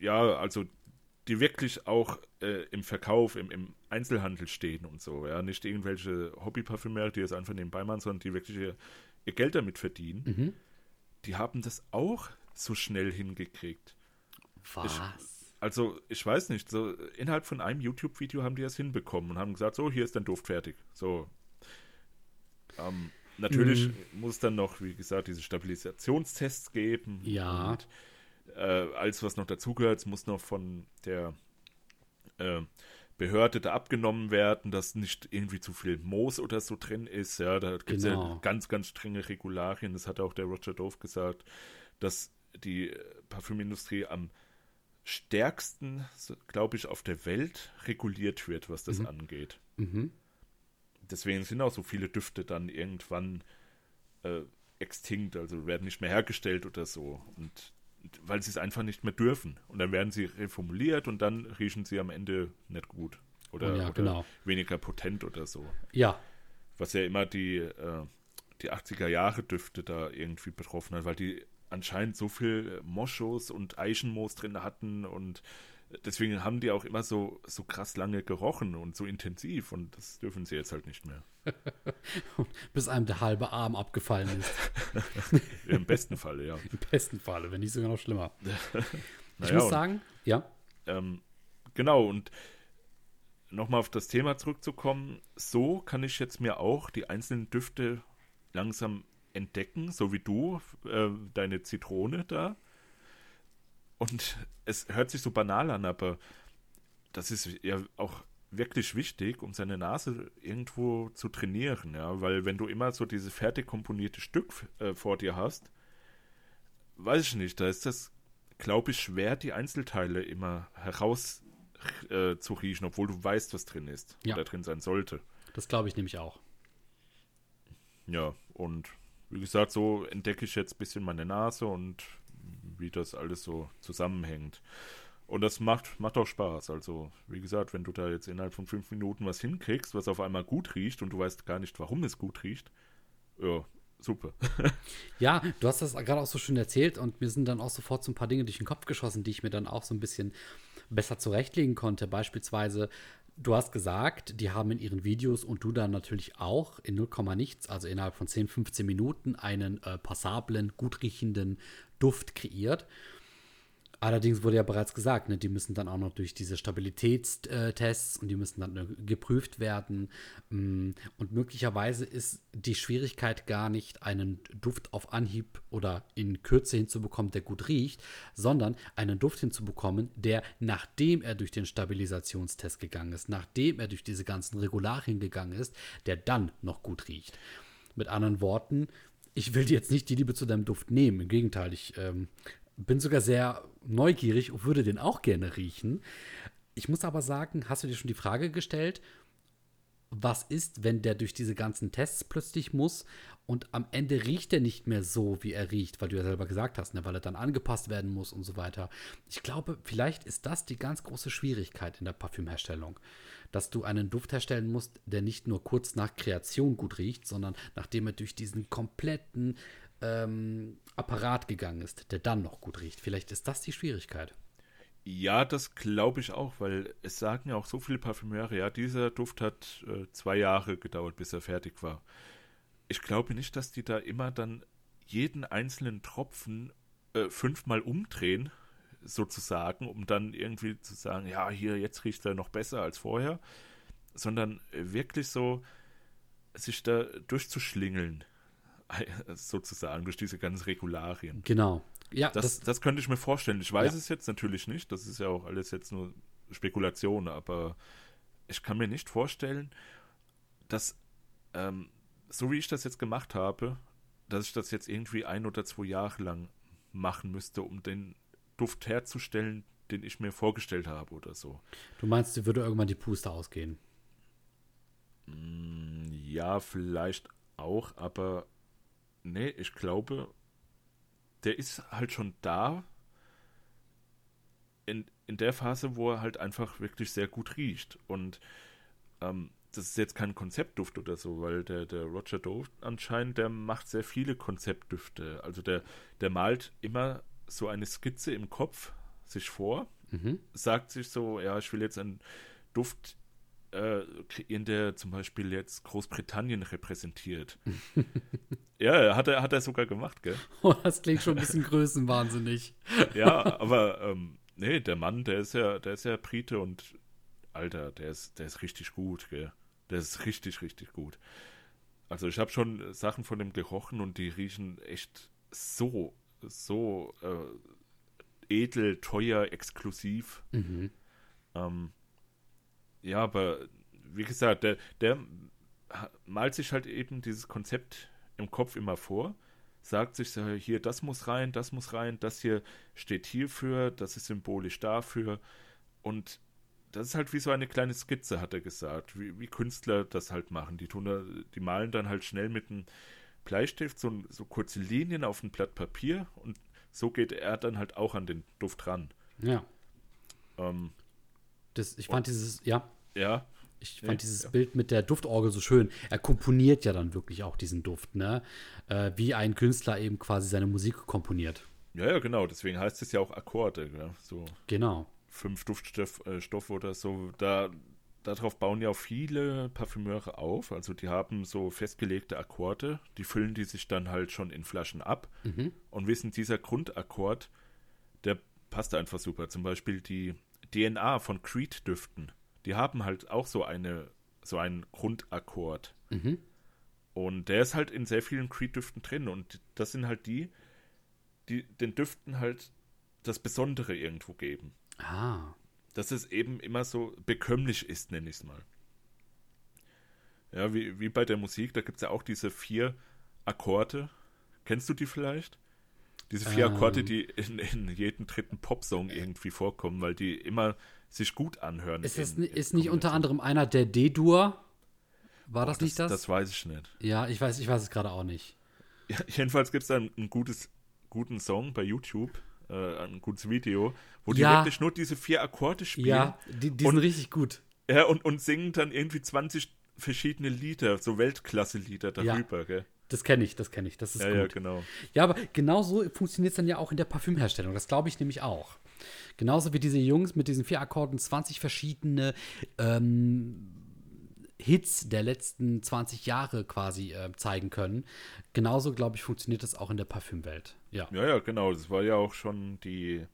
ja, also die wirklich auch äh, im Verkauf, im, im, Einzelhandel stehen und so. Ja, nicht irgendwelche Hobbyparfümeure, die das einfach nebenbei machen, sondern die wirklich ihr, ihr Geld damit verdienen. Mhm. Die haben das auch so schnell hingekriegt. Was? Ich, also, ich weiß nicht, so innerhalb von einem YouTube-Video haben die das hinbekommen und haben gesagt, so, hier ist dein Duft fertig. So. Ähm, natürlich mhm. muss dann noch, wie gesagt, diese Stabilisationstests geben. Ja. Und äh, alles, was noch dazugehört, muss noch von der äh, Behörde da abgenommen werden, dass nicht irgendwie zu viel Moos oder so drin ist. Ja, da gibt es genau. ja ganz, ganz strenge Regularien. Das hat auch der Roger Dove gesagt, dass die Parfümindustrie am stärksten, glaube ich, auf der Welt reguliert wird, was das mhm. angeht. Mhm. Deswegen sind auch so viele Düfte dann irgendwann äh, extinkt, also werden nicht mehr hergestellt oder so. Und weil sie es einfach nicht mehr dürfen. Und dann werden sie reformuliert und dann riechen sie am Ende nicht gut. Oder, oh ja, oder genau. weniger potent oder so. Ja. Was ja immer die, äh, die 80er Jahre Düfte da irgendwie betroffen hat, weil die anscheinend so viel Moschus und Eichenmoos drin hatten und deswegen haben die auch immer so, so krass lange gerochen und so intensiv und das dürfen sie jetzt halt nicht mehr. Bis einem der halbe Arm abgefallen ist. Im besten Falle, ja. Im besten Falle, wenn nicht sogar noch schlimmer. ich muss sagen, und, ja. Ähm, genau, und nochmal auf das Thema zurückzukommen, so kann ich jetzt mir auch die einzelnen Düfte langsam entdecken, so wie du, äh, deine Zitrone da. Und es hört sich so banal an, aber das ist ja auch wirklich wichtig, um seine Nase irgendwo zu trainieren, ja, weil wenn du immer so dieses fertig komponierte Stück äh, vor dir hast, weiß ich nicht, da ist das, glaube ich, schwer, die Einzelteile immer heraus äh, zu riechen, obwohl du weißt, was drin ist Ja. oder drin sein sollte. Das glaube ich nämlich auch. Ja, und wie gesagt, so entdecke ich jetzt ein bisschen meine Nase und wie das alles so zusammenhängt. Und das macht, macht auch Spaß. Also, wie gesagt, wenn du da jetzt innerhalb von fünf Minuten was hinkriegst, was auf einmal gut riecht und du weißt gar nicht, warum es gut riecht, ja, super. Ja, du hast das gerade auch so schön erzählt und mir sind dann auch sofort so ein paar Dinge durch den Kopf geschossen, die ich mir dann auch so ein bisschen besser zurechtlegen konnte. Beispielsweise, du hast gesagt, die haben in ihren Videos und du dann natürlich auch in 0, nichts, also innerhalb von 10, 15 Minuten einen äh, passablen, gut riechenden Duft kreiert. Allerdings wurde ja bereits gesagt, ne, die müssen dann auch noch durch diese Stabilitätstests und die müssen dann äh, geprüft werden. Mm, Und möglicherweise ist die Schwierigkeit gar nicht, einen Duft auf Anhieb oder in Kürze hinzubekommen, der gut riecht, sondern einen Duft hinzubekommen, der, nachdem er durch den Stabilisationstest gegangen ist, nachdem er durch diese ganzen Regularien gegangen ist, der dann noch gut riecht. Mit anderen Worten, ich will dir jetzt nicht die Liebe zu deinem Duft nehmen. Im Gegenteil, ich ähm, bin sogar sehr neugierig und würde den auch gerne riechen. Ich muss aber sagen, hast du dir schon die Frage gestellt, was ist, wenn der durch diese ganzen Tests plötzlich muss und am Ende riecht er nicht mehr so, wie er riecht, weil du ja selber gesagt hast, ne, weil er dann angepasst werden muss und so weiter. Ich glaube, vielleicht ist das die ganz große Schwierigkeit in der Parfümherstellung, dass du einen Duft herstellen musst, der nicht nur kurz nach Kreation gut riecht, sondern nachdem er durch diesen kompletten ähm, Apparat gegangen ist, der dann noch gut riecht. Vielleicht ist das die Schwierigkeit. Ja, das glaube ich auch, weil es sagen ja auch so viele Parfümeure, ja, dieser Duft hat äh, zwei Jahre gedauert, bis er fertig war. Ich glaube nicht, dass die da immer dann jeden einzelnen Tropfen äh, fünfmal umdrehen, sozusagen, um dann irgendwie zu sagen, ja, hier, jetzt riecht er noch besser als vorher, sondern wirklich so sich da durchzuschlingeln, sozusagen, durch diese ganzen Regularien. Genau. Ja, Das, das, könnte ich mir vorstellen. Ich weiß Ja. es jetzt natürlich nicht. Das ist ja auch alles jetzt nur Spekulation, aber ich kann mir nicht vorstellen, dass, ähm, so wie ich das jetzt gemacht habe, dass ich das jetzt irgendwie ein oder zwei Jahre lang machen müsste, um den Duft herzustellen, den ich mir vorgestellt habe oder so. du meinst, dir würde irgendwann die Puste ausgehen. Mm, Ja, vielleicht auch, aber nee, ich glaube, der ist halt schon da in, in der Phase, wo er halt einfach wirklich sehr gut riecht. Und ähm, das ist jetzt kein Konzeptduft oder so, weil der, der Roger Dove anscheinend, der macht sehr viele Konzeptdüfte. Also der, der malt immer so eine Skizze im Kopf sich vor Mhm. sagt sich so, ja, ich will jetzt einen Duft äh, kreieren, der zum Beispiel jetzt Großbritannien repräsentiert. ja, hat er, hat er sogar gemacht, gell? Oh, das klingt schon ein bisschen größenwahnsinnig. Ja, aber ähm, nee, der Mann, der ist ja, der ist ja Brite und Alter, der ist, der ist richtig gut, gell? Der ist richtig, richtig gut. Also ich habe schon Sachen von dem gerochen und die riechen echt so, so äh, edel, teuer, exklusiv. Mhm. Ähm, ja, aber wie gesagt, der, der malt sich halt eben dieses Konzept im Kopf immer vor, sagt sich so, hier, das muss rein, das muss rein, das hier steht hierfür, das ist symbolisch dafür. Und das ist halt wie so eine kleine Skizze, hat er gesagt, wie, wie Künstler das halt machen. Die, tun die malen dann halt schnell mit einem Bleistift so, so kurze Linien auf ein Blatt Papier und so geht er dann halt auch an den Duft ran. Ja. Ähm, Das, ich fand dieses, ja, ja, ich Nee, fand dieses ja. Bild mit der Duftorgel so schön. Er komponiert ja dann wirklich auch diesen Duft, ne? Äh, wie ein Künstler eben quasi seine Musik komponiert. Ja, ja, genau. Deswegen heißt es ja auch Akkorde. Gell? So Genau. fünf Duftstoffe äh, oder so. Da, darauf bauen ja auch viele Parfümeure auf. Also die haben so festgelegte Akkorde. Die füllen die sich dann halt schon in Flaschen ab Mhm. und wissen, dieser Grundakkord, der passt einfach super. Zum Beispiel die DNA von Creed-Düften. Die haben halt auch so eine so einen Grundakkord. Mhm. Und der ist halt in sehr vielen Creed-Düften drin. Und das sind halt die, die den Düften halt das Besondere irgendwo geben. Ah. dass es eben immer so bekömmlich ist, nenne ich es mal. Ja, wie, wie bei der Musik, da gibt es ja auch diese vier Akkorde. Kennst du die vielleicht? Diese vier Ähm. Akkorde, die in, in jedem dritten Popsong irgendwie vorkommen, weil die immer sich gut anhören. Ist, das, in- in ist nicht unter anderem einer der D-Dur? War das Boah, nicht das? Das weiß ich nicht. Ja, ich weiß, ich weiß es gerade auch nicht. Ja, jedenfalls gibt es da ein gutes, guten Song bei YouTube, äh, ein gutes Video, wo die Ja. wirklich nur diese vier Akkorde spielen. Ja, die, die Und- sind richtig gut. Ja, und, und singen dann irgendwie 20 verschiedene Lieder, so Weltklasse-Lieder Ja. darüber, gell? Das kenne ich, das kenne ich, das ist Ja, gut. ja, genau. Ja, aber genauso funktioniert es dann ja auch in der Parfümherstellung. Das glaube ich nämlich auch. Genauso wie diese Jungs mit diesen vier Akkorden 20 verschiedene ähm, Hits der letzten 20 Jahre quasi äh, zeigen können. Genauso, glaube ich, funktioniert das auch in der Parfümwelt. Ja. Ja, ja, genau. Das war ja auch schon die,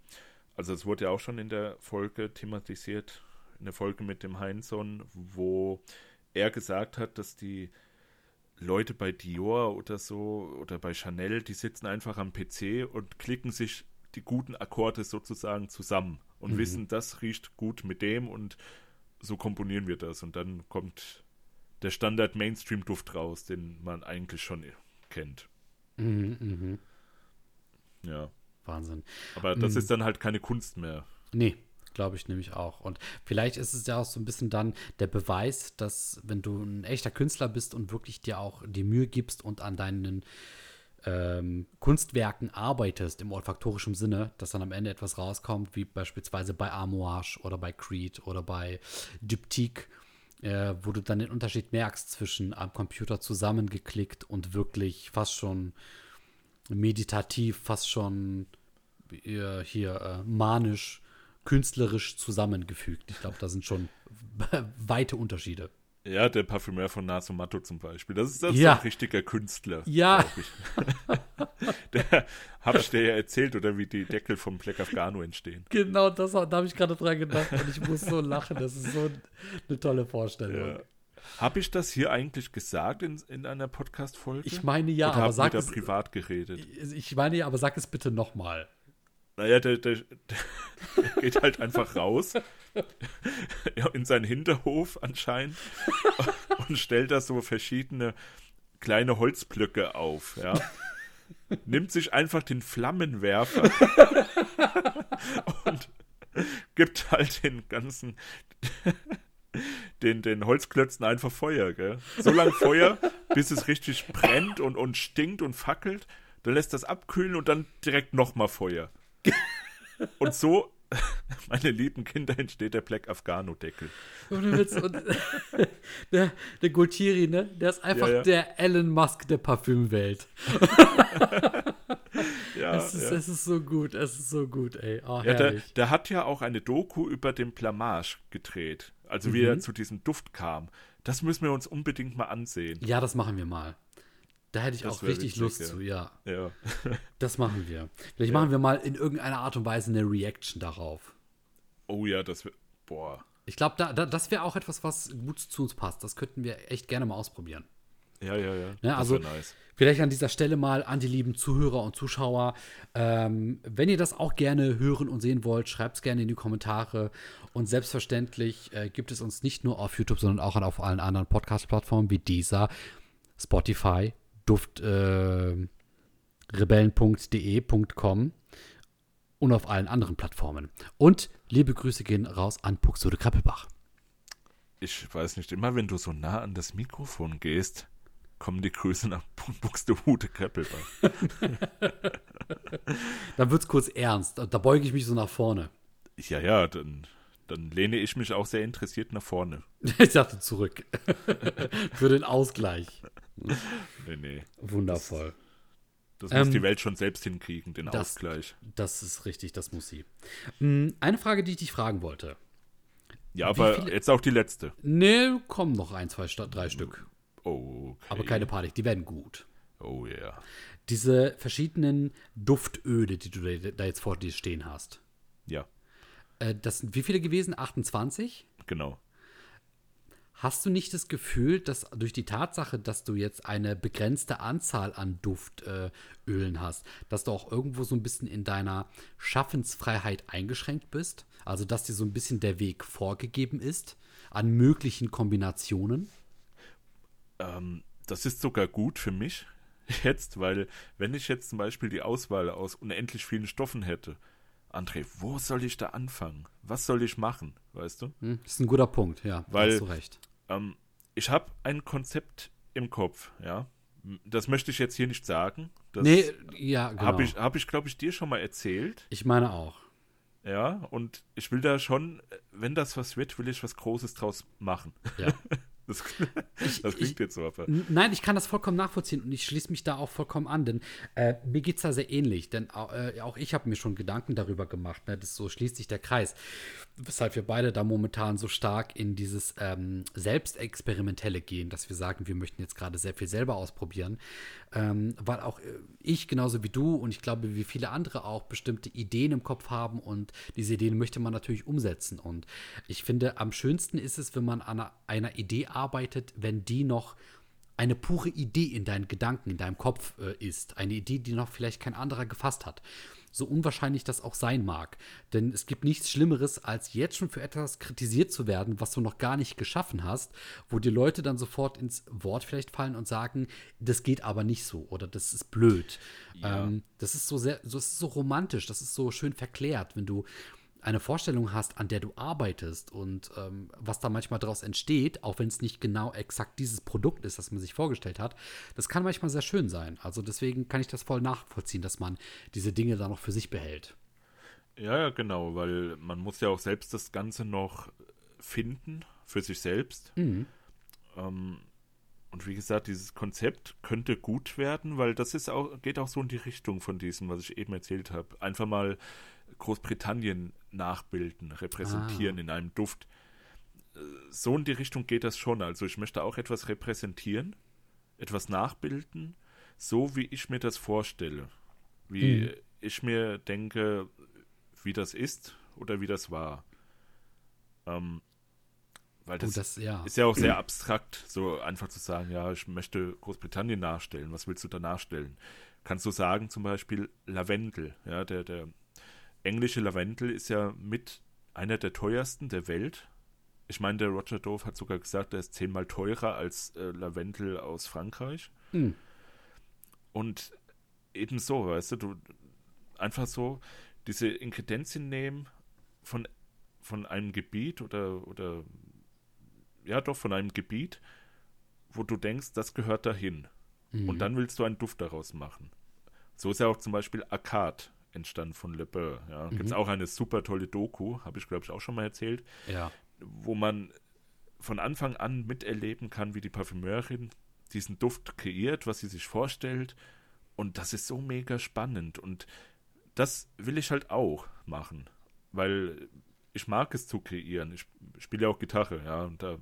also es wurde ja auch schon in der Folge thematisiert, in der Folge mit dem Heinzon, wo er gesagt hat, dass die Leute bei Dior oder so oder bei Chanel, die sitzen einfach am PC und klicken sich die guten Akkorde sozusagen zusammen und wissen, das riecht gut mit dem und so komponieren wir das und dann kommt der Standard Mainstream Duft raus, den man eigentlich schon kennt. Mhm, mhm. Ja. Wahnsinn. Aber das ist dann halt keine Kunst mehr. Nee, glaube ich nämlich auch. Und vielleicht ist es ja auch so ein bisschen dann der Beweis, dass wenn du ein echter Künstler bist und wirklich dir auch die Mühe gibst und an deinen ähm, Kunstwerken arbeitest im olfaktorischen Sinne, dass dann am Ende etwas rauskommt, wie beispielsweise bei Amouage oder bei Creed oder bei Diptyque, äh, wo du dann den Unterschied merkst zwischen am Computer zusammengeklickt und wirklich fast schon meditativ, fast schon äh, hier äh, manisch, künstlerisch zusammengefügt. Ich glaube, da sind schon weite Unterschiede. Ja, der Parfümeur von Nasomatto zum Beispiel. Das ist, das Ja. ein richtiger Künstler. Ja. der habe ich dir ja erzählt, oder wie die Deckel vom Black Afghano entstehen. Genau, das, da habe ich gerade dran gedacht und ich muss so lachen. Das ist so eine tolle Vorstellung. Ja. Habe ich das hier eigentlich gesagt in, in einer Podcast-Folge? Ich meine ja, Oder aber sag es, privat geredet? ich meine ja, aber sag es bitte nochmal. Naja, der, der, der geht halt einfach raus in seinen Hinterhof anscheinend und stellt da so verschiedene kleine Holzblöcke auf, ja. Nimmt sich einfach den Flammenwerfer und gibt halt den ganzen den, den Holzklötzen einfach Feuer, gell? So lange Feuer, bis es richtig brennt und, und stinkt und fackelt. Dann lässt das abkühlen und dann direkt nochmal Feuer. Und so, meine lieben Kinder, entsteht der Black Afghano-Deckel. Ohne Witz. Und der, der Gultieri, ne? Der ist einfach Ja, ja. der Elon Musk der Parfümwelt. Ja, Es ist, ja. es ist so gut, es ist so gut, ey. Oh, ja der, der hat ja auch eine Doku über den Blamage gedreht. Also wie Mhm. er zu diesem Duft kam. Das müssen wir uns unbedingt mal ansehen. Ja, das machen wir mal. Da hätte ich Das auch richtig witzig, Lust ja. zu, ja. Ja. Das machen wir. Vielleicht machen wir mal in irgendeiner Art und Weise eine Reaction darauf. Oh ja, das wird. Boah. Ich glaube, da, da, das wäre auch etwas, was gut zu uns passt. Das könnten wir echt gerne mal ausprobieren. Ja, ja, ja. Ne, also nice. vielleicht an dieser Stelle mal an die lieben Zuhörer und Zuschauer. Ähm, wenn ihr das auch gerne hören und sehen wollt, schreibt es gerne in die Kommentare. Und selbstverständlich äh, gibt es uns nicht nur auf YouTube, sondern auch auf allen anderen Podcast-Plattformen wie dieser, Spotify, Duft, äh, rebellen.de.com und auf allen anderen Plattformen. Und liebe Grüße gehen raus an Buxtehude Krappelbach. Ich weiß nicht, immer wenn du so nah an das Mikrofon gehst, kommen die Grüße nach Buxtehude Kreppelbach. Dann wird es kurz ernst. Da beuge ich mich so nach vorne. Ja, ja, dann, dann lehne ich mich auch sehr interessiert nach vorne. Ich dachte zurück. Für den Ausgleich. Nee, nee. Wundervoll. Das muss Ähm, die Welt schon selbst hinkriegen, den das- Ausgleich. Das ist richtig, das muss sie. Hm, Eine Frage, die ich dich fragen wollte. Ja, aber viele- jetzt auch die letzte. Ne, kommen noch ein, zwei, drei Stück. Oh, okay. Aber keine Panik, die werden gut. Oh ja. Diese verschiedenen Duftöle, die du da- da jetzt vor dir stehen hast. Ja, Äh, Das sind wie viele gewesen? 28? genau. Hast du nicht das Gefühl, dass durch die Tatsache, dass du jetzt eine begrenzte Anzahl an Duftölen äh, hast, dass du auch irgendwo so ein bisschen in deiner Schaffensfreiheit eingeschränkt bist? Also, dass dir so ein bisschen der Weg vorgegeben ist an möglichen Kombinationen? Ähm, das ist sogar gut für mich jetzt, weil wenn ich jetzt zum Beispiel die Auswahl aus unendlich vielen Stoffen hätte, André, wo soll ich da anfangen? Was soll ich machen? Weißt du? Hm, das ist ein guter Punkt, ja. Weil, hast du recht ähm, ich habe ein Konzept im Kopf, ja. Das möchte ich jetzt hier nicht sagen. Das nee, ja, genau. Habe ich, hab ich glaube ich, dir schon mal erzählt. Ich meine auch. Ja, und ich will da schon, wenn das was wird, will ich was Großes draus machen. Ja. Das, das klingt ich, jetzt so. Aber. Nein, ich kann das vollkommen nachvollziehen und ich schließe mich da auch vollkommen an, denn äh, mir geht es da sehr ähnlich, denn äh, auch ich habe mir schon Gedanken darüber gemacht. Ne? Das so schließt sich der Kreis. Weshalb wir beide da momentan so stark in dieses ähm, Selbstexperimentelle gehen, dass wir sagen, wir möchten jetzt gerade sehr viel selber ausprobieren, ähm, weil auch äh, ich genauso wie du und ich glaube, wie viele andere auch bestimmte Ideen im Kopf haben und diese Ideen möchte man natürlich umsetzen. Und ich finde, am schönsten ist es, wenn man an einer, einer Idee arbeitet, wenn die noch eine pure Idee in deinen Gedanken, in deinem Kopf äh, ist. Eine Idee, die noch vielleicht kein anderer gefasst hat. So unwahrscheinlich das auch sein mag. Denn es gibt nichts Schlimmeres, als jetzt schon für etwas kritisiert zu werden, was du noch gar nicht geschaffen hast, wo die Leute dann sofort ins Wort vielleicht fallen und sagen, das geht aber nicht so oder das ist blöd. Ja. Ähm, das ist so sehr, das ist so romantisch, das ist so schön verklärt, wenn du eine Vorstellung hast, an der du arbeitest und ähm, was da manchmal daraus entsteht, auch wenn es nicht genau exakt dieses Produkt ist, das man sich vorgestellt hat, das kann manchmal sehr schön sein. Also deswegen kann ich das voll nachvollziehen, dass man diese Dinge da noch für sich behält. Ja, ja, genau, weil man muss ja auch selbst das Ganze noch finden für sich selbst. Mhm. Ähm, und wie gesagt, dieses Konzept könnte gut werden, weil das ist auch, geht auch so in die Richtung von diesem, was ich eben erzählt habe. Einfach mal Großbritannien nachbilden, repräsentieren ah. in einem Duft. So in die Richtung geht das schon. Also ich möchte auch etwas repräsentieren, etwas nachbilden, so wie ich mir das vorstelle. Wie mhm. ich mir denke, wie das ist oder wie das war. Ähm, weil das, oh, das ja. ist ja auch sehr abstrakt, so einfach zu sagen, ja, ich möchte Großbritannien nachstellen. Was willst du da nachstellen? Kannst du sagen, zum Beispiel Lavendel, ja, der, der englische Lavendel ist ja mit einer der teuersten der Welt. Ich meine, der Roger Dove hat sogar gesagt, er ist zehnmal teurer als äh, Lavendel aus Frankreich. Mhm. Und ebenso, weißt du, du einfach so diese Inkredenzien nehmen von, von einem Gebiet oder, oder ja doch von einem Gebiet, wo du denkst, das gehört dahin. Mhm. Und dann willst du einen Duft daraus machen. So ist ja auch zum Beispiel Akkad entstanden von Le Beurre. Ja. Mhm. Gibt es auch eine super tolle Doku, habe ich glaube ich auch schon mal erzählt, ja. wo man von Anfang an miterleben kann, wie die Parfümeurin diesen Duft kreiert, was sie sich vorstellt. Und das ist so mega spannend. Und das will ich halt auch machen, weil ich mag es zu kreieren. Ich spiele ja auch Gitarre, ja, und da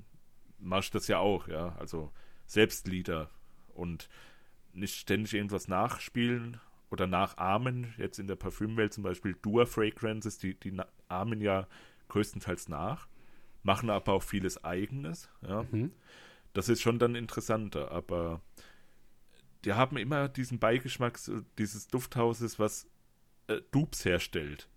mache ich das ja auch, ja. Also Selbstlieder und nicht ständig irgendwas nachspielen oder nachahmen. Jetzt in der Parfümwelt zum Beispiel Dua Fragrances, die, die ahmen ja größtenteils nach, machen aber auch vieles Eigenes. Ja. Mhm. Das ist schon dann interessanter, aber die haben immer diesen Beigeschmack dieses Dufthauses, was äh, Dupes herstellt.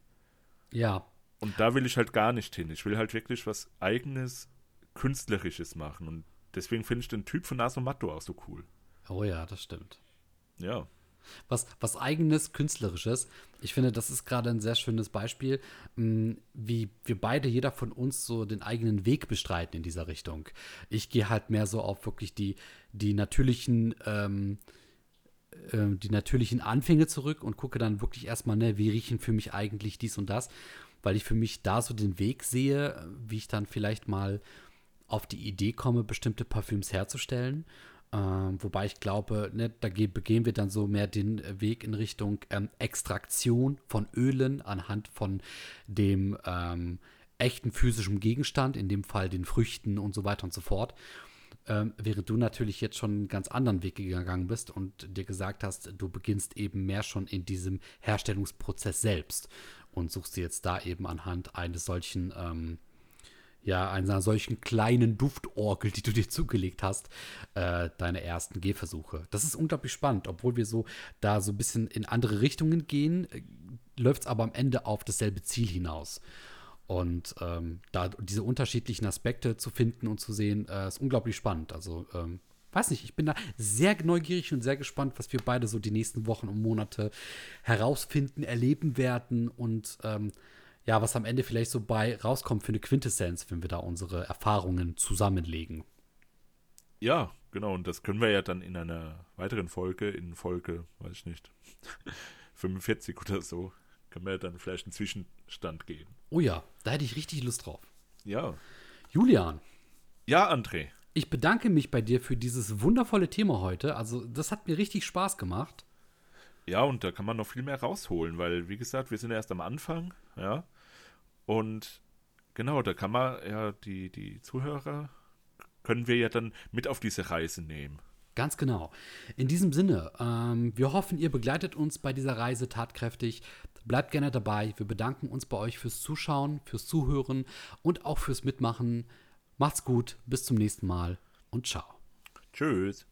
Ja. Und da will ich halt gar nicht hin. Ich will halt wirklich was Eigenes, Künstlerisches machen. Und deswegen finde ich den Typ von Nasomatto auch so cool. Oh ja, das stimmt. Ja was, was eigenes, künstlerisches. Ich finde, das ist gerade ein sehr schönes Beispiel, mm, wie wir beide, jeder von uns, so den eigenen Weg bestreiten in dieser Richtung. Ich gehe halt mehr so auf wirklich die, die natürlichen, ähm, äh, die natürlichen Anfänge zurück und gucke dann wirklich erstmal, ne, wie riechen für mich eigentlich dies und das, weil ich für mich da so den Weg sehe, wie ich dann vielleicht mal auf die Idee komme, bestimmte Parfüms herzustellen ähm, wobei ich glaube, ne, da begehen wir dann so mehr den Weg in Richtung ähm, Extraktion von Ölen anhand von dem ähm, echten physischen Gegenstand, in dem Fall den Früchten und so weiter und so fort. Ähm, während du natürlich jetzt schon einen ganz anderen Weg gegangen bist und dir gesagt hast, du beginnst eben mehr schon in diesem Herstellungsprozess selbst und suchst dir jetzt da eben anhand eines solchen ähm, ja, einer solchen kleinen Duftorgel, die du dir zugelegt hast, äh, deine ersten Gehversuche. Das ist unglaublich spannend, obwohl wir so da so ein bisschen in andere Richtungen gehen, äh, läuft es aber am Ende auf dasselbe Ziel hinaus. Und ähm, da diese unterschiedlichen Aspekte zu finden und zu sehen, äh, ist unglaublich spannend. Also, ähm, weiß nicht, ich bin da sehr neugierig und sehr gespannt, was wir beide so die nächsten Wochen und Monate herausfinden, erleben werden und ähm, ja, was am Ende vielleicht so bei rauskommt für eine Quintessenz, wenn wir da unsere Erfahrungen zusammenlegen. Ja, genau. Und das können wir ja dann in einer weiteren Folge, in Folge, weiß ich nicht, 45 oder so, können wir ja dann vielleicht einen Zwischenstand geben. Oh ja, da hätte ich richtig Lust drauf. Ja. Julian. Ja, André. Ich bedanke mich bei dir für dieses wundervolle Thema heute. Also, das hat mir richtig Spaß gemacht. Ja, und da kann man noch viel mehr rausholen, weil, wie gesagt, wir sind erst am Anfang, ja. Und genau, da kann man ja die, die Zuhörer können wir ja dann mit auf diese Reise nehmen. Ganz genau. In diesem Sinne, ähm, wir hoffen, ihr begleitet uns bei dieser Reise tatkräftig. Bleibt gerne dabei. Wir bedanken uns bei euch fürs Zuschauen, fürs Zuhören und auch fürs Mitmachen. Macht's gut, bis zum nächsten Mal und ciao. Tschüss.